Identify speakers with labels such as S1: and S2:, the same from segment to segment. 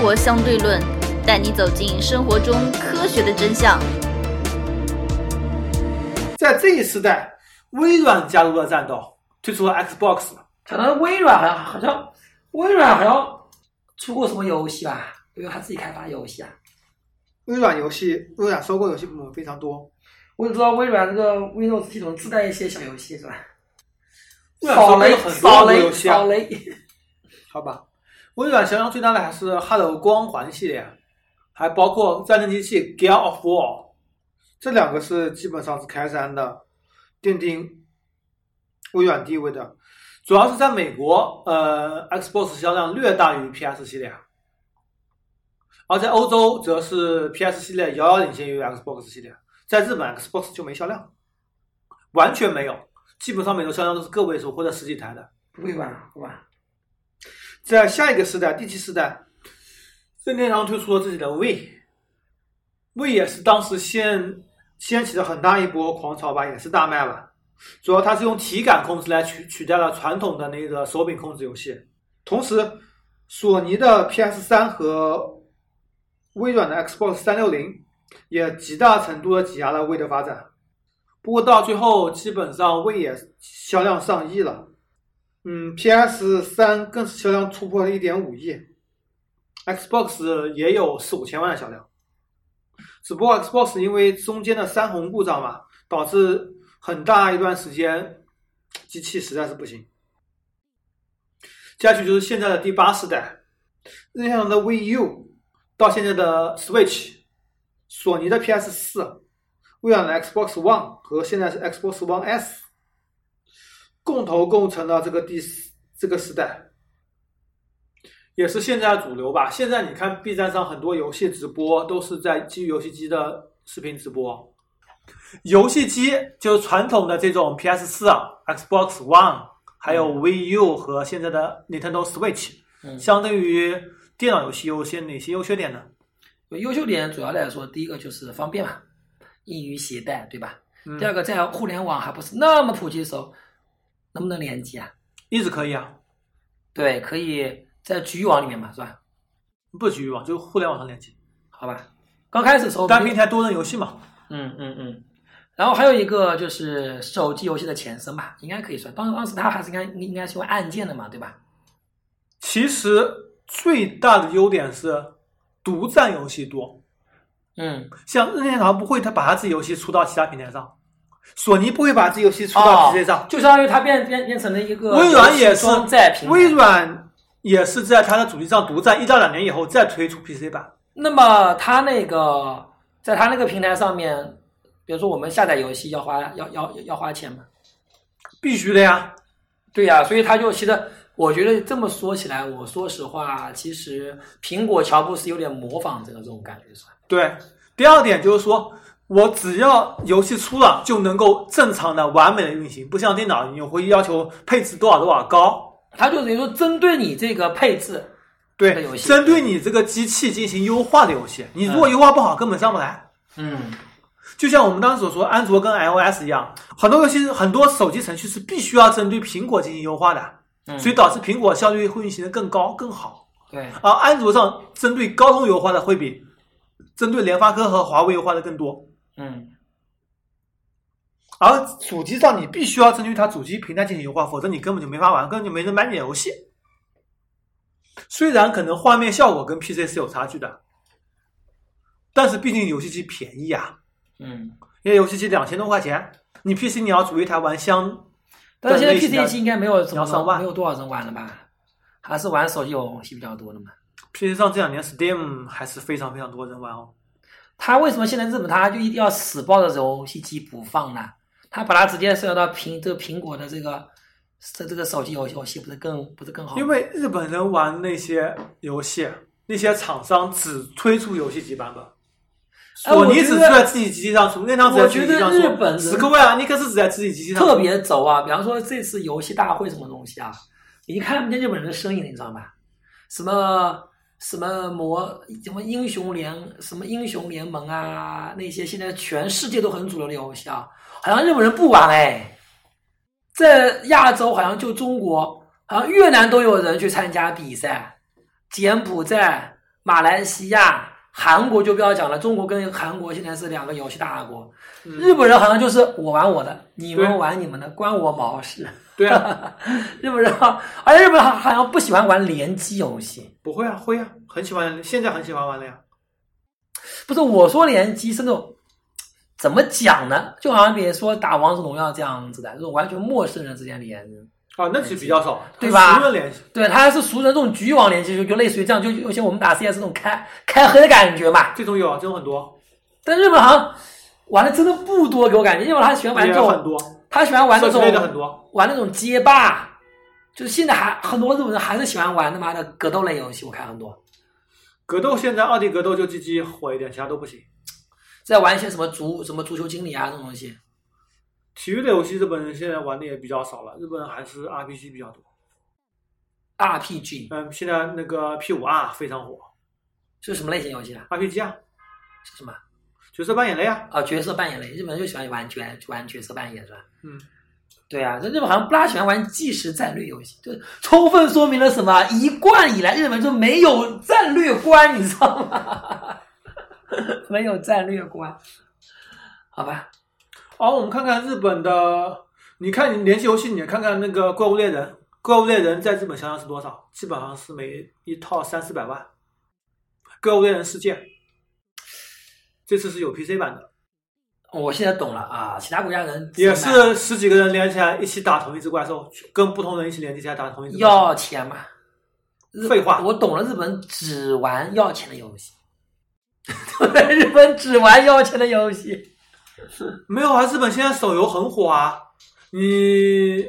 S1: 活相对论》，带你走进生活中科学的真相。
S2: 在这一时代，微软加入了战斗，推出了 Xbox。
S3: 可能微软好像好像微软好像出过什么游戏吧？因为他自己开发游戏啊。
S2: 微软游戏，微软收购游戏部门非常多。
S3: 我只知道微软这个 Windows 系统自带一些小游戏是吧？扫雷扫雷扫，雷，
S2: 好吧。微软销量最大的还是 Halo 光环系列，还包括战争机器 Gear of War，这两个是基本上是开山的，奠定微软地位的。主要是在美国，呃，Xbox 销量略大于 PS 系列，而在欧洲则是 PS 系列遥遥领先于 Xbox 系列，在日本 Xbox 就没销量，完全没有，基本上每周销量都是个位数或者十几台的。
S3: 微软好吧？
S2: 在下一个时代，第七时代，任天堂推出了自己的 V，V 也是当时掀掀起了很大一波狂潮吧，也是大卖吧。主要它是用体感控制来取取代了传统的那个手柄控制游戏。同时，索尼的 PS 三和微软的 Xbox 三六零也极大程度的挤压了 V 的发展。不过到最后，基本上 V 也销量上亿了。嗯，PS 三更是销量突破了一点五亿，Xbox 也有四五千万的销量。只不过 Xbox 因为中间的山洪故障嘛，导致很大一段时间机器实在是不行。接下去就是现在的第八世代，任天堂的 Wii U 到现在的 Switch，索尼的 PS 四，微软的 Xbox One 和现在是 Xbox One S。共同构成了这个第四这个时代，也是现在的主流吧。现在你看 B 站上很多游戏直播都是在基于游戏机的视频直播。游戏机就是传统的这种 PS 四、Xbox One，还有 Wii U 和现在的 Nintendo Switch，
S3: 嗯
S2: 相对于电脑游戏有些哪些优缺点呢？
S3: 优秀点主要来说，第一个就是方便嘛，易于携带，对吧？
S2: 嗯
S3: 第二个，在互联网还不是那么普及的时候，能不能联机啊？
S2: 一直可以啊，
S3: 对，可以在局域网里面嘛，是吧？
S2: 不局域网，就是互联网上联机，
S3: 好吧，刚开始的时候
S2: 单平台多人游戏嘛。
S3: 嗯嗯嗯，然后还有一个就是手机游戏的前身吧，应该可以算。当当时它还是应该应该是用按键的嘛，对吧？
S2: 其实最大的优点是独占游戏多，
S3: 嗯，
S2: 像任天堂不会，他把他自己游戏出到其他平台上，索尼不会把这游戏出到 PC 上，
S3: 就相当于它变变变成了一个
S2: 微软也是
S3: 在平。
S2: 微软也是在它的主机上独占一到两年以后再推出 PC 版。
S3: 那么它那个在它那个平台上面，比如说我们下载游戏要花要要要花钱吗？
S2: 必须的呀，
S3: 对呀、所以它就其实我觉得这么说起来，我说实话，其实苹果乔布斯有点模仿这个这种感觉是吧？
S2: 对。第二点就是说，我只要游戏出了就能够正常的、完美的运行，不像电脑你会要求配置多少多少高。
S3: 它就等于说针对你这个配置，这个
S2: 对针对你这个机器进行优化的游戏，你如果优化不好，根本上不来。
S3: 嗯，
S2: 就像我们当时所说，安卓跟 iOS 一样，很多游戏、很多手机程序是必须要针对苹果进行优化的，
S3: 嗯
S2: 所以导致苹果效率会运行的更高、更好。
S3: 对，
S2: 而安卓上针对高通优化的会比针对联发科和华为优化的更多。
S3: 嗯，
S2: 而主机上你必须要针对它主机平台进行优化，否则你根本就没法玩，根本就没人买你的游戏。虽然可能画面效果跟 PC 是有差距的，但是毕竟游戏机便宜啊，
S3: 嗯，
S2: 因为游戏机两千多块钱，你 PC 你要组一台玩香，
S3: 但是现在 PC 机应该没有怎么没有多少人玩了吧？还是玩手机游戏比较多的嘛
S2: ？PC 上这两年 Steam 还是非常非常多人玩哦。
S3: 他为什么现在日本他就一定要死抱着游戏机不放呢？他把它直接设到苹这个苹果的这个这这个手机游游戏，不是更不是更好？
S2: 因为日本人玩那些游戏，那些厂商只推出游戏机版本。
S3: 哎
S2: 索尼只
S3: 是
S2: 在自己机器上出，任天堂只在自己机器上
S3: 我觉得日本
S2: 出。
S3: 人
S2: 史克威尔尼克斯只在自己机器上出。
S3: 特别轴啊！比方说这次游戏大会什么东西啊，已经看不见日本人的身影了，你知道吧？什么什么魔什么英雄联什么英雄联盟啊，那些现在全世界都很主流的游戏啊，好像日本人不玩哎，在亚洲好像就中国，好像越南都有人去参加比赛，柬埔寨、马来西亚、韩国就不要讲了，中国跟韩国现在是两个游戏大国。
S2: 嗯
S3: 日本人好像就是我玩我的，你们玩你们的，关我毛事。
S2: 对啊，
S3: 日本人好，而且日本人好好像不喜欢玩联机游戏。
S2: 不会啊，会啊，很喜欢，现在很喜欢玩了呀。
S3: 不是我说联机是那种怎么讲呢？就好像比如说打王者荣耀这样子的，这种完全陌生人之间连。
S2: 啊，那是比较少，
S3: 对吧
S2: 熟人联系，
S3: 对，它是熟人这种局域网联系，就就类似于这样，就有些我们打 CS 这种开开黑的感觉嘛。
S2: 这种有啊，这种很多，
S3: 但日本好像玩的真的不多，给我感觉，因为他喜欢玩这种，
S2: 很多，
S3: 他喜欢玩那种
S2: 的很多。
S3: 玩那种街霸，就是现在还很多日本人还是喜欢玩他妈的格斗类游戏，我看很多
S2: 格斗现在二 D 格斗就 GG 火一点，其他都不行。
S3: 在玩一些什么足什么足球经理啊这种东西。
S2: 体育类游戏日本人现在玩的也比较少了，日本人还是 RPG 比较多。
S3: RPG
S2: 嗯，现在那个 P 五 R 非常火
S3: 是什么类型游戏啊
S2: ？，RPG 啊，
S3: 是什么？
S2: 角色扮演类啊，
S3: 啊，角色扮演类，日本人就喜欢玩角玩角色扮演是吧？
S2: 嗯，
S3: 对啊，这日本好像不大喜欢玩即时战略游戏，就充分说明了什么？一贯以来日本就没有战略观，你知道吗？没有战略观，好吧？
S2: 好，我们看看日本的，你看你联机游戏，你看看那个《怪物猎人》，《怪物猎人》在日本销量是多少？基本上是每一套三四百万，《怪物猎人世界》这次是有 PC 版的，
S3: 我现在懂了啊，其他国家人
S2: 也是十几个人连起来一起打同一只怪兽，跟不同人一起连接起来打同一。
S3: 要钱嘛？
S2: 废话
S3: 我懂了，日本只玩要钱的游戏，对，日本只玩要钱的游戏。
S2: 没有啊，日本现在手游很火啊，你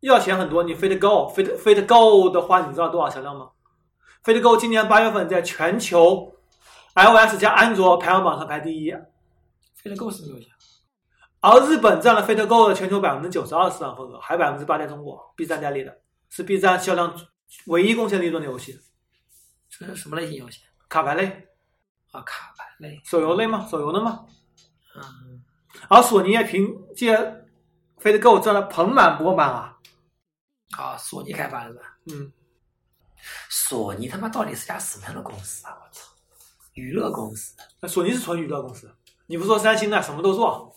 S2: 要钱很多，你 Fate Go，Fate Fate Go 的话，你知道多少销量吗？Fate Go 今年八月份在全球 iOS 加安卓排行榜上排第一，
S3: 飞得够什么游戏？
S2: 而日本占了 Fate Go 的全球百分之九十二市场份额，还百分之八在中国，B 站代理的，是 B 站销量唯一贡献利润的游戏。
S3: 这是什么类型游戏？
S2: 卡牌类、
S3: 啊，卡牌类。
S2: 手游类吗？手游的吗？
S3: 嗯，
S2: 而索尼也凭借 Fate Go 赚了盆满钵满啊！
S3: 啊，索尼开发的是吧？
S2: 嗯，
S3: 索尼他妈到底是家什么样的公司啊？我操，娱乐公司。
S2: 那索尼是纯娱乐公司，你不说三星的什么都做。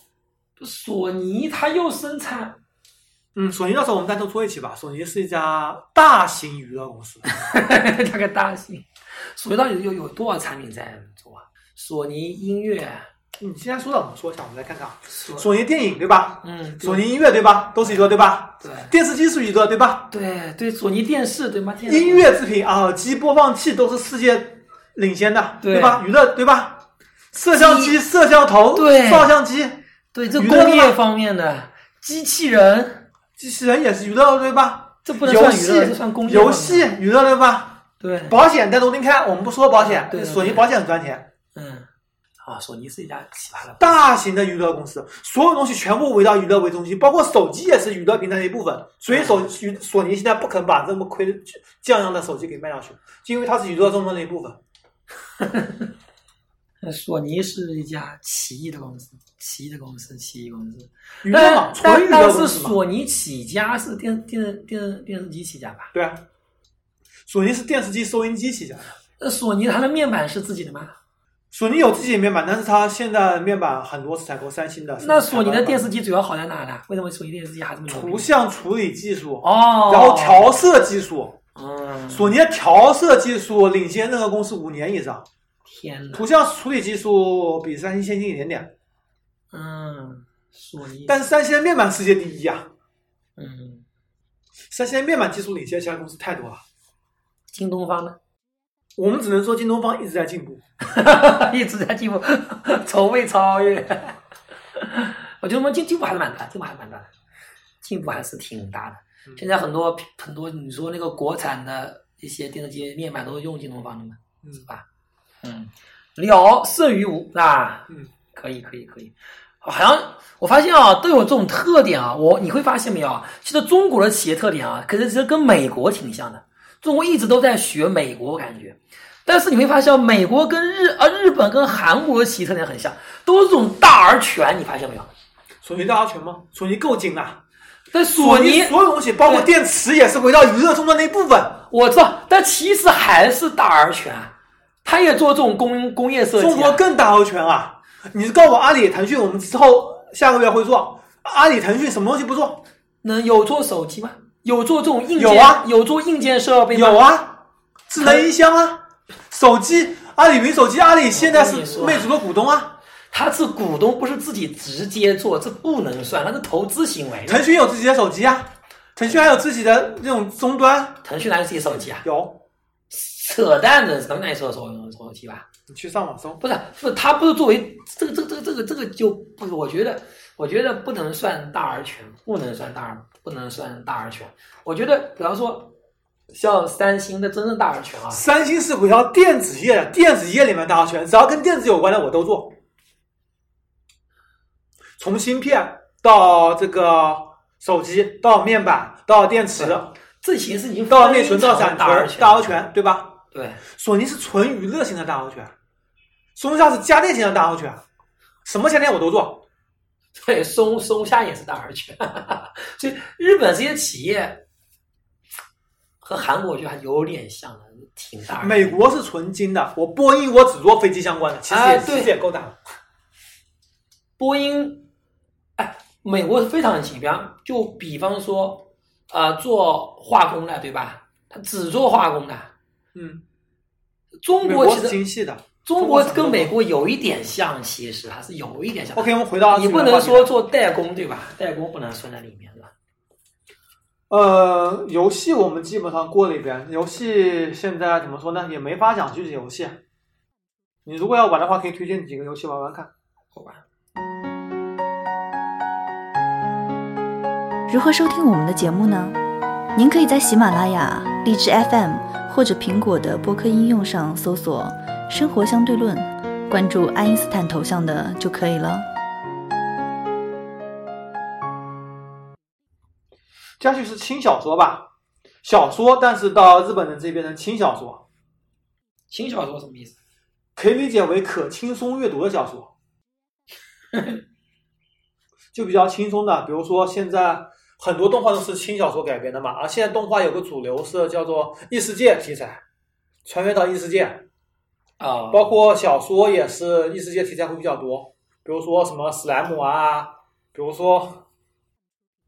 S3: 索尼它又生产，
S2: 嗯，索尼到时候我们单独做一期吧。索尼是一家大型娱乐公司，
S3: 它个大型。索尼到底有有多少产品在做啊？索尼音乐，
S2: 你既然说到，我们说一下，我们来看看啊。
S3: 索
S2: 索尼电影对吧？
S3: 嗯，
S2: 索尼音乐对吧？都是一个对吧？
S3: 对
S2: 电视机是一个对吧？
S3: 对对，索尼电视对吗？电
S2: 音乐制品、耳机、播放器都是世界领先的，
S3: 对
S2: 对吧？娱乐对吧？摄像机、摄像头、
S3: 对
S2: 照相机、
S3: 对这工业方面的机器人，
S2: 机器人也是娱乐对吧？
S3: 这不能
S2: 游戏
S3: 算娱乐，这算工业方面
S2: 游戏娱乐对吧？
S3: 对，
S2: 保险单独另开，我们不说保险，
S3: 对
S2: 索尼保险很赚钱。
S3: 嗯，啊，索尼是一家奇葩的
S2: 大型的娱乐公司，所有东西全部围绕娱乐为中心，包括手机也是娱乐平台的一部分。所以手索索尼现在不肯把这么亏的降样的手机给卖掉去，就因为它是娱乐中的一部分。
S3: 那索尼是一家奇异的公司，奇异的公司，奇异公司。但但是
S2: 公司嘛。
S3: 索尼起家是电电电电视机起家吧？
S2: 对啊，索尼是电视机、收音机起家的。
S3: 那索尼它的面板是自己的吗？
S2: 索尼有自己的面板，但是它现在面板很多是采购三星的。
S3: 那索尼的电
S2: 视
S3: 视机主要好在哪呢？为什么索尼电视机还这么牛
S2: 图？像处理技术，
S3: 哦，
S2: 然后调色技术，
S3: 嗯，
S2: 索尼的调色技术领先任何公司五年以上。
S3: 天呐，
S2: 图像处理技术比三星先进一点点，
S3: 嗯，索尼，
S2: 但是三星的面板世界第一啊！
S3: 嗯，
S2: 三星的面板技术领先其他公司太多了。
S3: 京东方呢？
S2: 我们只能说京东方一直在进步。
S3: 一直在进步，从未超越。我觉得我们进进步还是蛮大，进步还是蛮大的，进步还是挺大的。
S2: 嗯
S3: 现在很多很多，你说那个国产的一些电视机面板都是用京东方的嘛，
S2: 嗯
S3: 是吧？嗯，了胜于无啊，
S2: 嗯，
S3: 可以可以可以。好像我发现啊，都有这种特点啊。我你会发现没有啊？其实中国的企业特点啊，可是其实跟美国挺像的。中国一直都在学美国，我感觉。但是你会发现，美国跟日啊日本跟韩国的企业特点很像，都是这种大而全，你发现没有？
S2: 索尼大而全吗？索尼够精啊！
S3: 但
S2: 索
S3: 尼
S2: 所有东西，包括电池，也是围绕娱乐中的那一部分。
S3: 我知道，但其实还是大而全，他也做这种工工业设计、啊。
S2: 中国更大而全啊！你告诉我，阿里、腾讯，我们之后下个月会做。阿里、腾讯什么东西不做？
S3: 能有做手机吗？有做这种硬件？
S2: 有啊
S3: 有做硬件设备？
S2: 有啊，智能音箱啊，手机，阿里云手机，阿里现在是魅族的股东啊。
S3: 他是股东，不是自己直接做，这不能算，那是投资行为。
S2: 腾讯有自己的手机啊，腾讯还有自己的那种终端，
S3: 腾讯哪有自己手机啊？
S2: 有。
S3: 扯淡的，能哪手手手机吧？
S2: 你去上网搜，
S3: 不是，不是，他不是作为这个这个这个这个这个就不，我觉得我觉得不能算大而全，不能算大而不能算大而全。我觉得，比方说像三星的真正大而全啊，
S2: 三星是围绕电子业的，电子业里面大而全，只要跟电子有关的我都做，从芯片到这个手机，到面板，到电池，
S3: 这其实已经
S2: 到内存，到闪存，
S3: 大而，
S2: 大而全，对吧？
S3: 对，
S2: 索尼是纯娱乐型的大而全，松下是家电型的大而全，什么家电我都做。
S3: 对，松松下也是大而全，所以日本这些企业和韩国我觉得还有点像的，挺大。
S2: 美国是纯金的，我波音我只做飞机相关的，其实也、其实也够大了。
S3: 波音，哎，美国是非常紧，比方就比方说，啊，做化工的，对吧？他只做化工的。
S2: 嗯，
S3: 中
S2: 国是
S3: 国其实
S2: 精细的。
S3: 中国跟美国有一点像，其实还是有一点像。
S2: OK，我们回到
S3: 你不能说做代工，对吧？代工不能算在里面，是吧？
S2: 呃，游戏我们基本上过了一遍。游戏现在怎么说呢？也没法讲具体游戏。你如果要玩的话，可以推荐几个游戏玩玩看。
S3: 好吧。
S1: 如何收听我们的节目呢？您可以在喜马拉雅、荔枝 FM 或者苹果的播客应用上搜索“生活相对论”，关注爱因斯坦头像的就可以了。
S2: 家具是轻小说吧？小说，但是到日本人这边的轻小说，
S3: 轻小说什么意思？
S2: 可以理解为可轻松阅读的小说，就比较轻松的。比如说现在很多动画都是轻小说改编的嘛，而现在动画有个主流是叫做异世界题材，穿越到异世界，
S3: 啊，
S2: 包括小说也是异世界题材会比较多，比如说什么史莱姆啊，比如说《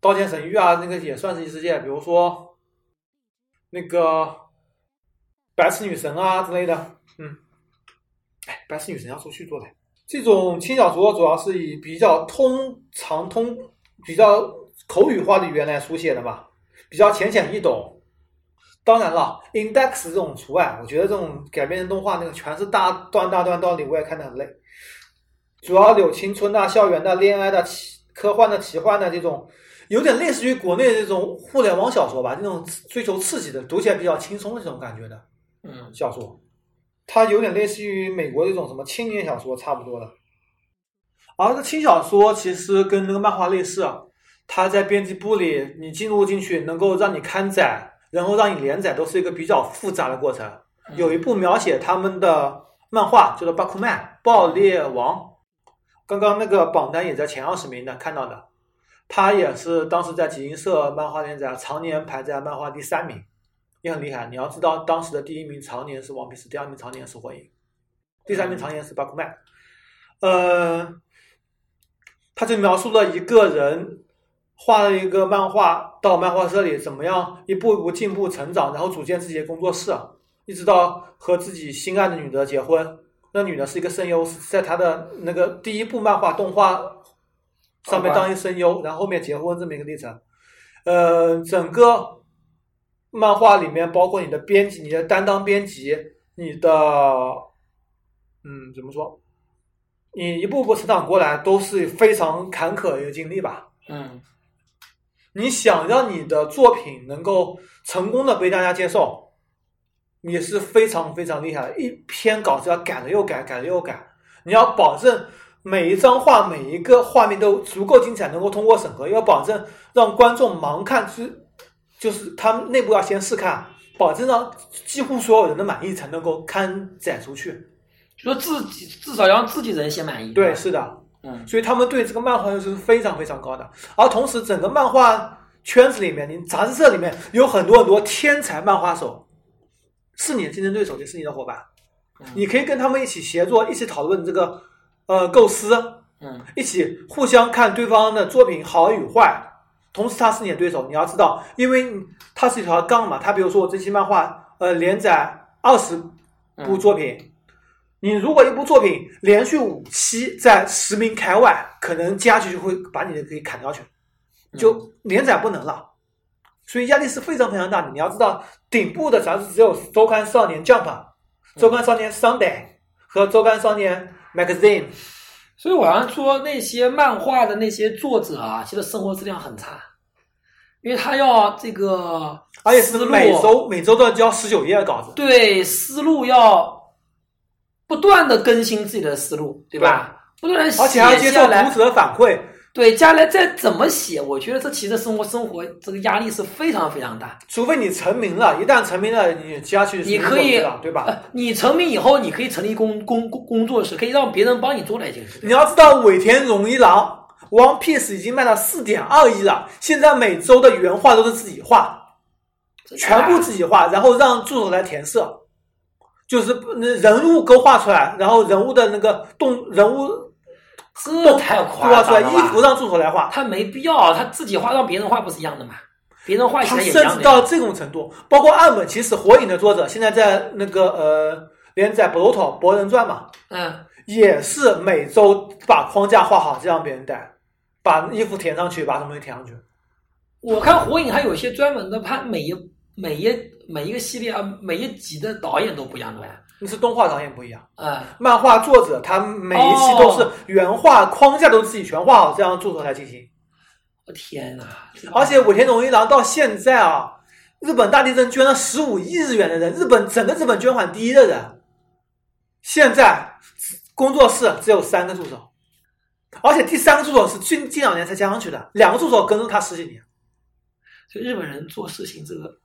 S2: 刀剑神域》啊，那个也算是异世界，比如说那个白痴女神啊之类的，嗯，哎，白痴女神要出去做的。这种轻小说主要是以比较通常通、比较口语化的语言来书写的嘛，比较浅显易懂。当然了，Index 这种除外，我觉得这种改编的动画那个全是大段大段道理，我也看得很累。主要有青春的、校园的、恋爱的、奇科幻的、奇幻的这种，有点类似于国内这种互联网小说吧，这种追求刺激的、读起来比较轻松的这种感觉的
S3: 嗯，
S2: 小说。它有点类似于美国这种什么青年小说差不多的。而这个轻小说其实跟那个漫画类似，啊它在编辑部里你进入进去，能够让你刊载，然后让你连载，都是一个比较复杂的过程。
S3: 嗯
S2: 有一部描写他们的漫画叫做《巴库曼》爆裂王，刚刚那个榜单也在前二十名的看到的，他也是当时在集英社漫画连载常年排在漫画第三名，也很厉害。你要知道，当时的第一名常年是王皮斯，第二名常年是火影，第三名常年是巴库曼。呃，他就描述了一个人画了一个漫画到漫画社里怎么样一步一步进步成长，然后组建自己的工作室，一直到和自己心爱的女的结婚。那女的是一个声优，是在他的那个第一部漫画动画上面当一声优，然后后面结婚这么一个历程。呃，整个漫画里面包括你的编辑、你的担当编辑、你的嗯怎么说？你一步步成长过来都是非常坎坷的一个经历吧。
S3: 嗯
S2: 你想让你的作品能够成功的被大家接受，你是非常非常厉害的。一篇稿子要改了又改，改了又改，你要保证每一张画、每一个画面都足够精彩，能够通过审核，要保证让观众盲看，是就是他们内部要先试看，保证让几乎所有人的满意才能够刊载出去。
S3: 就说自己至少要让自己人先满意。
S2: 对，是的。
S3: 嗯
S2: 所以他们对这个漫画要求是非常非常高的，而同时整个漫画圈子里面，你杂志社里面有很多很多天才漫画手，是你的竞争对手，也是你的伙伴。
S3: 嗯
S2: 你可以跟他们一起协作，一起讨论这个呃构思，
S3: 嗯
S2: 一起互相看对方的作品好与坏。同时，他是你的对手，你要知道，因为他是一条杠嘛。他比如说我这期漫画呃连载二十部作品，你如果一部作品连续五期在十名开外，可能接下去就会把你的给砍掉去，就连载不能了。所以压力是非常非常大的。你要知道，顶部的杂志只有周刊少年 Jump、周刊少年 Sunday 和周刊少年 Magazine。
S3: 所以我要说，那些漫画的那些作者啊，其实生活质量很差，因为他要这个
S2: 而且是每周每周都要交十九页的稿子，
S3: 对思路要不断的更新自己的思路，对吧？不断的
S2: 而且还要接受读，者反馈。
S3: 对，将来再怎么写，我觉得这其实生活生活这个压力是非常非常大。
S2: 除非你成名了，一旦成名了，你接下去
S3: 你可以，
S2: 对吧？
S3: 呃，你成名以后，你可以成立工工工工作室，可以让别人帮你做那件事。
S2: 你要知道，尾田荣一郎《One Piece》已经卖到四点二亿了，现在每周的原画都是自己画，全部自己画，然后让助手来填色，就是那人物勾画出来，然后人物的那个动人物
S3: 这太夸张了吧
S2: 衣服让助手来画。
S3: 他没必要，他自己画让别人画不是一样的吗？别人画起
S2: 他
S3: 来也一
S2: 甚
S3: 样的甚。
S2: 至到这种程度，包括岸本其实《火影》的作者，现在在那个呃连载《博头博人传》嘛，
S3: 嗯，
S2: 也是每周把框架画好，这样别人带，把衣服填上去，把什么东西填上去。
S3: 我看火影还有一些专门的，他每一每一每一个系列啊，每一集的导演都不一样的呗。
S2: 那是动画导演不一样，
S3: 嗯，
S2: 漫画作者他每一期都是原画框架都自己全画好，这样助手来进行。
S3: 我天哪！
S2: 而且尾田荣一郎到现在啊，日本大地震捐了十五亿日元的人，日本整个日本捐款第一的人，现在工作室只有三个助手，而且第三个助手是近近两年才加上去的，两个助手跟着他十几年。
S3: 就日本人做事情这个，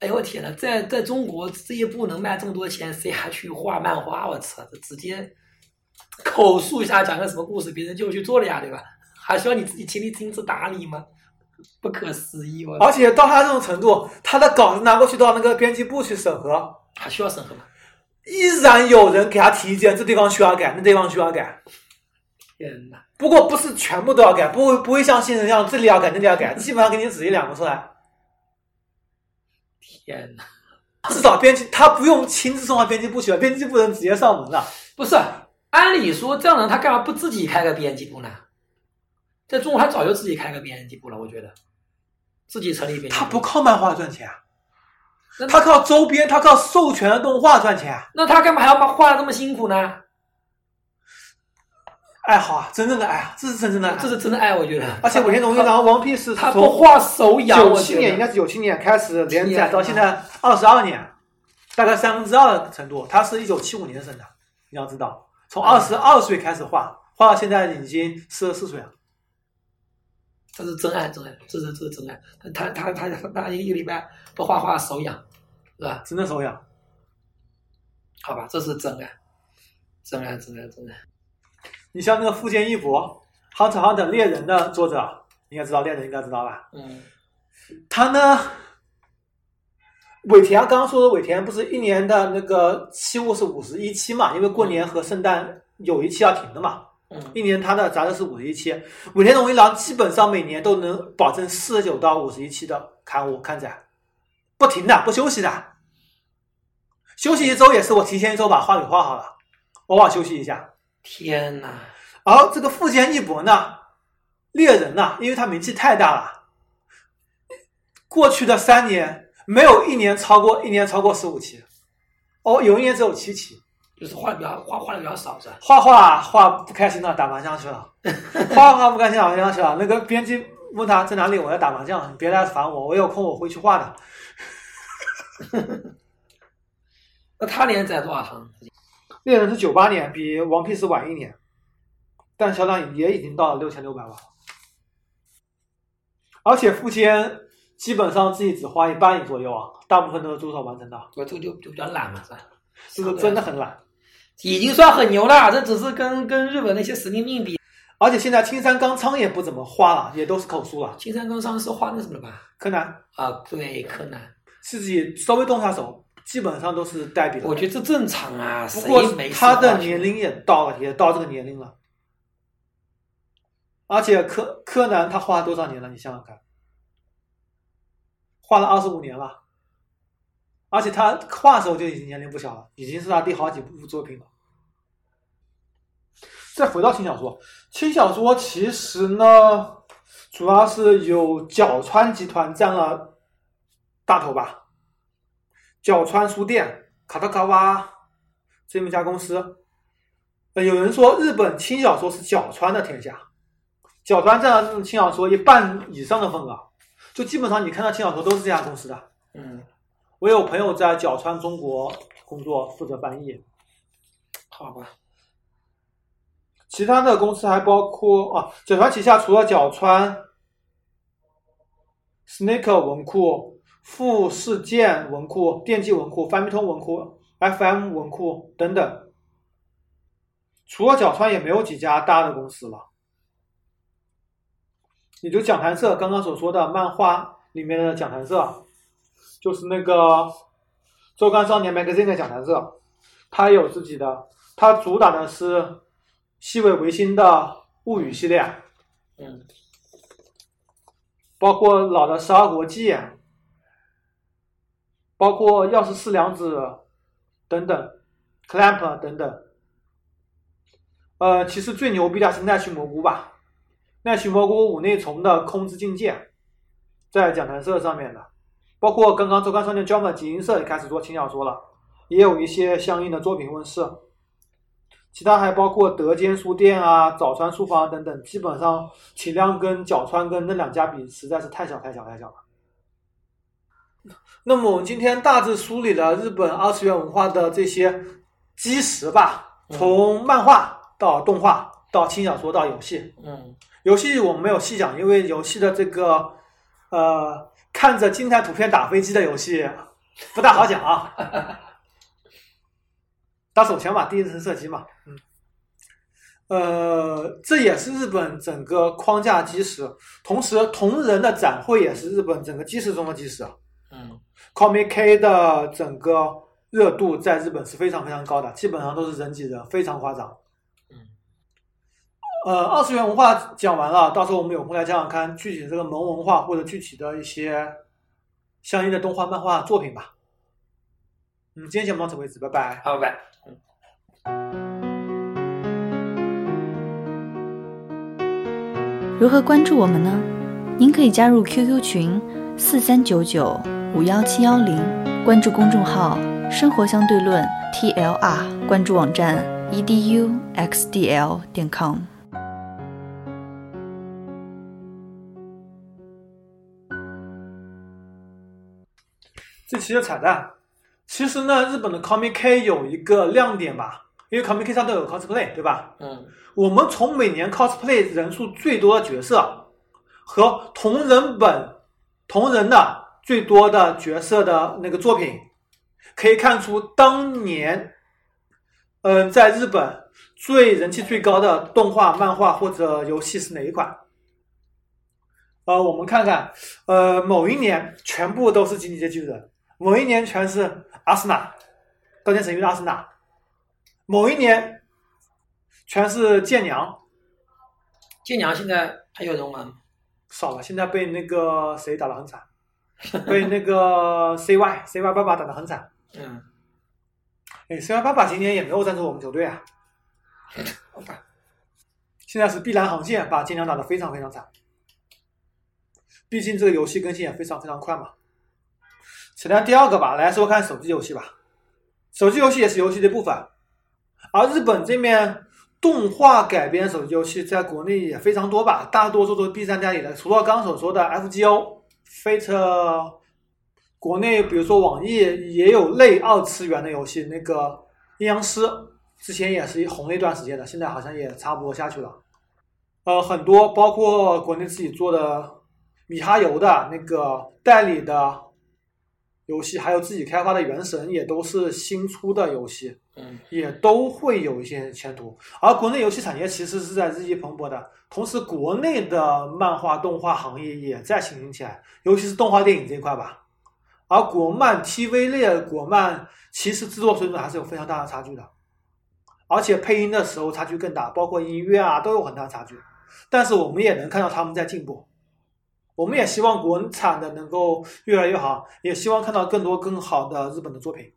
S3: 哎呦我天呐，在在中国这一部能卖这么多钱，谁还去画漫画？我操，这直接口述一下讲个什么故事，别人就去做了呀，对吧？还需要你自己亲力亲自打理吗？不可思议！我
S2: 而且到他这种程度，他的稿子拿过去到那个编辑部去审核，
S3: 还需要审核吗？
S2: 依然有人给他提意见，这地方需要改，那地方需要改。
S3: 天呐！
S2: 不过不是全部都要改，不会不会像新人一样这里要改那里要改，基本上给你指一两个出来。
S3: 天哪！
S2: 至少编辑他不用亲自送到编辑部去了，编辑部人直接上门了。
S3: 不是，按理说这样的人他干嘛不自己开个编辑部呢？在中国他早就自己开个编辑部了，我觉得自己成立编辑部。
S2: 他不靠漫画赚钱啊，
S3: 那
S2: 他靠周边，他靠授权的动画赚钱啊。
S3: 那他干嘛还要把画的这么辛苦呢？
S2: 爱好啊，真正的爱啊，这是真正的爱。
S3: 这是真的爱，我觉得。
S2: 而且尾田荣一郎《王 Piece》是
S3: 他不
S2: 从
S3: 画手痒，
S2: 九七年应该是九七年开始连载，到现在二十二年，大概三分之二的程度。他是一九七五年生的，你要知道，从二十二岁开始画，画到现在已经四十四岁了。
S3: 这是真爱，真爱，这是这是真爱。他他他他他一个礼拜不画画手痒，是吧？
S2: 真的手痒。
S3: 好吧，这是真爱，真爱，真爱，真爱。
S2: 你像那个富坚义博，《Hunter Hunter》猎人的作者，应该知道猎人应该知道吧？
S3: 嗯
S2: 他呢，尾田刚刚说的尾田不是一年的那个期物是五十一期嘛？因为过年和圣诞有一期要停的嘛。
S3: 嗯
S2: 一年他的杂志是五十一期，尾田荣一郎基本上每年都能保证四十九到五十一期的刊物刊载，不停的不休息的，休息一周也是我提前一周把画给画好了，偶尔休息一下。
S3: 天哪！
S2: 而这个富坚义博呢，猎人呢，因为他名气太大了，过去的三年没有一年超过一年超过十五期，哦，有一年只有七期。
S3: 就是画的比较画画的比较少，是吧？
S2: 画画画不开心了，打麻将去了。画画不开心打麻将去了。那个编辑问他在哪里，我在打麻将，你别来烦我，我有空我会去画的。
S3: 那他连载多少行？
S2: 猎人是九八年，比王 Piece 晚一年，但销量也已经到了六千六百万。而且富坚基本上自己只花一半左右啊，大部分都是助手完成的，
S3: 我这个就就比较懒嘛，是吧？
S2: 这个真的很懒。
S3: 已经算很牛了，这只是跟跟日本那些神经病比。
S2: 而且现在青山刚昌也不怎么画了，也都是口述了。
S3: 青山刚昌是画那什么的吧？
S2: 柯南
S3: 啊，对，柯南。
S2: 自己稍微动下手，基本上都是代笔的。
S3: 我觉得这正常啊，
S2: 不过他的年龄也到了，也到这个年龄了。而且柯柯南他画了多少年了？你想想看，画了二十五年了。而且他画的时候就已经年龄不小了，已经是他第好几部作品了。再回到轻小说，轻小说其实呢，主要是有角川集团占了大头吧。角川书店、卡特卡瓦这么一家公司。呃，有人说日本轻小说是角川的天下，角川占了这种轻小说一半以上的份额，就基本上你看到轻小说都是这家公司的。
S3: 嗯，
S2: 我有朋友在角川中国工作，负责翻译。
S3: 好吧，
S2: 其他的公司还包括啊，角川旗下除了角川、，Snaker 文库、富士健文库、电击文库、翻密通文库、FM 文库等等，除了角川也没有几家大的公司了。也就讲谈社刚刚所说的漫画里面的讲谈社，就是那个周刊少年 Magazine 的讲谈社，它有自己的，它主打的是细尾维新的物语系列，
S3: 嗯
S2: 包括老的十二国记，包括药师四良子等等，Clamp 等等。呃，其实最牛逼的是奈须蘑菇吧，奈须蘑菇五内虫的空之境界，在讲谈社上面的，包括刚刚周刊少年 Jump 集英社也开始做轻小说了，也有一些相应的作品问世。其他还包括德间书店啊、早川书房等等，基本上体量跟角川跟那两家比，实在是太小太小太小了。那么我们今天大致梳理了日本二次元文化的这些基石吧，从漫画到动画到轻小说到游戏。
S3: 嗯
S2: 游戏我们没有细讲，因为游戏的这个呃看着静态图片打飞机的游戏不大好讲啊。打手枪嘛，第一人称射击嘛，嗯，呃，这也是日本整个框架基石。同时，同人的展会也是日本整个基石中的基石。
S3: 嗯
S2: Comic K 的整个热度在日本是非常非常高的，基本上都是人挤人，非常夸张。
S3: 嗯，
S2: 呃，二次元文化讲完了，到时候我们有空来讲讲看具体的这个萌文化或者具体的一些相应的动画、漫画作品吧。嗯，今天节目到此为止，拜拜。
S3: 好拜,拜。
S1: 如何关注我们呢？您可以加入 QQ 群四三九九五幺七幺零，关注公众号“生活相对论 ”TLR，关注网站 eduxdl 点 com。
S2: 这期的彩蛋，其实呢，日本的 Comic K 有一个亮点吧，因为 Comic K 上都有 cosplay，对吧？
S3: 嗯
S2: 我们从每年 cosplay 人数最多的角色和同人本同人的最多的角色的那个作品，可以看出当年，嗯、在日本最人气最高的动画、漫画或者游戏是哪一款？呃，我们看看，呃，某一年全部都是《进击的巨人》，某一年全是阿斯纳，刀剑神域的阿斯纳，某一年全是剑娘，
S3: 剑娘现在还有人玩吗？
S2: 少了，现在被那个谁打得很惨，被那个 CY CY 爸爸打得很惨。
S3: 嗯，
S2: 哎，CY 爸爸今年也没有赞助我们球队啊。现在是碧蓝航线把剑娘打得非常非常惨，毕竟这个游戏更新也非常非常快嘛。扯淡第二个吧，来说看手机游戏吧。手机游戏也是游戏的一部分，而日本这面动画改编手机游戏在国内也非常多吧，大多数都是 B 站代理的。除了刚所说的 FGO、Fate，国内比如说网易也有类二次元的游戏，那个阴阳师之前也是红了一段时间的，现在好像也差不多下去了。呃，很多包括国内自己做的米哈游的那个代理的游戏，还有自己开发的原神，也都是新出的游戏，
S3: 嗯
S2: 也都会有一些前途。而国内游戏产业其实是在日益蓬勃的，同时国内的漫画动画行业也在兴起起来，尤其是动画电影这一块吧。而国漫 TV 类国漫其实制作水准还是有非常大的差距的，而且配音的时候差距更大，包括音乐啊都有很大差距。但是我们也能看到他们在进步，我们也希望国产的能够越来越好，也希望看到更多更好的日本的作品。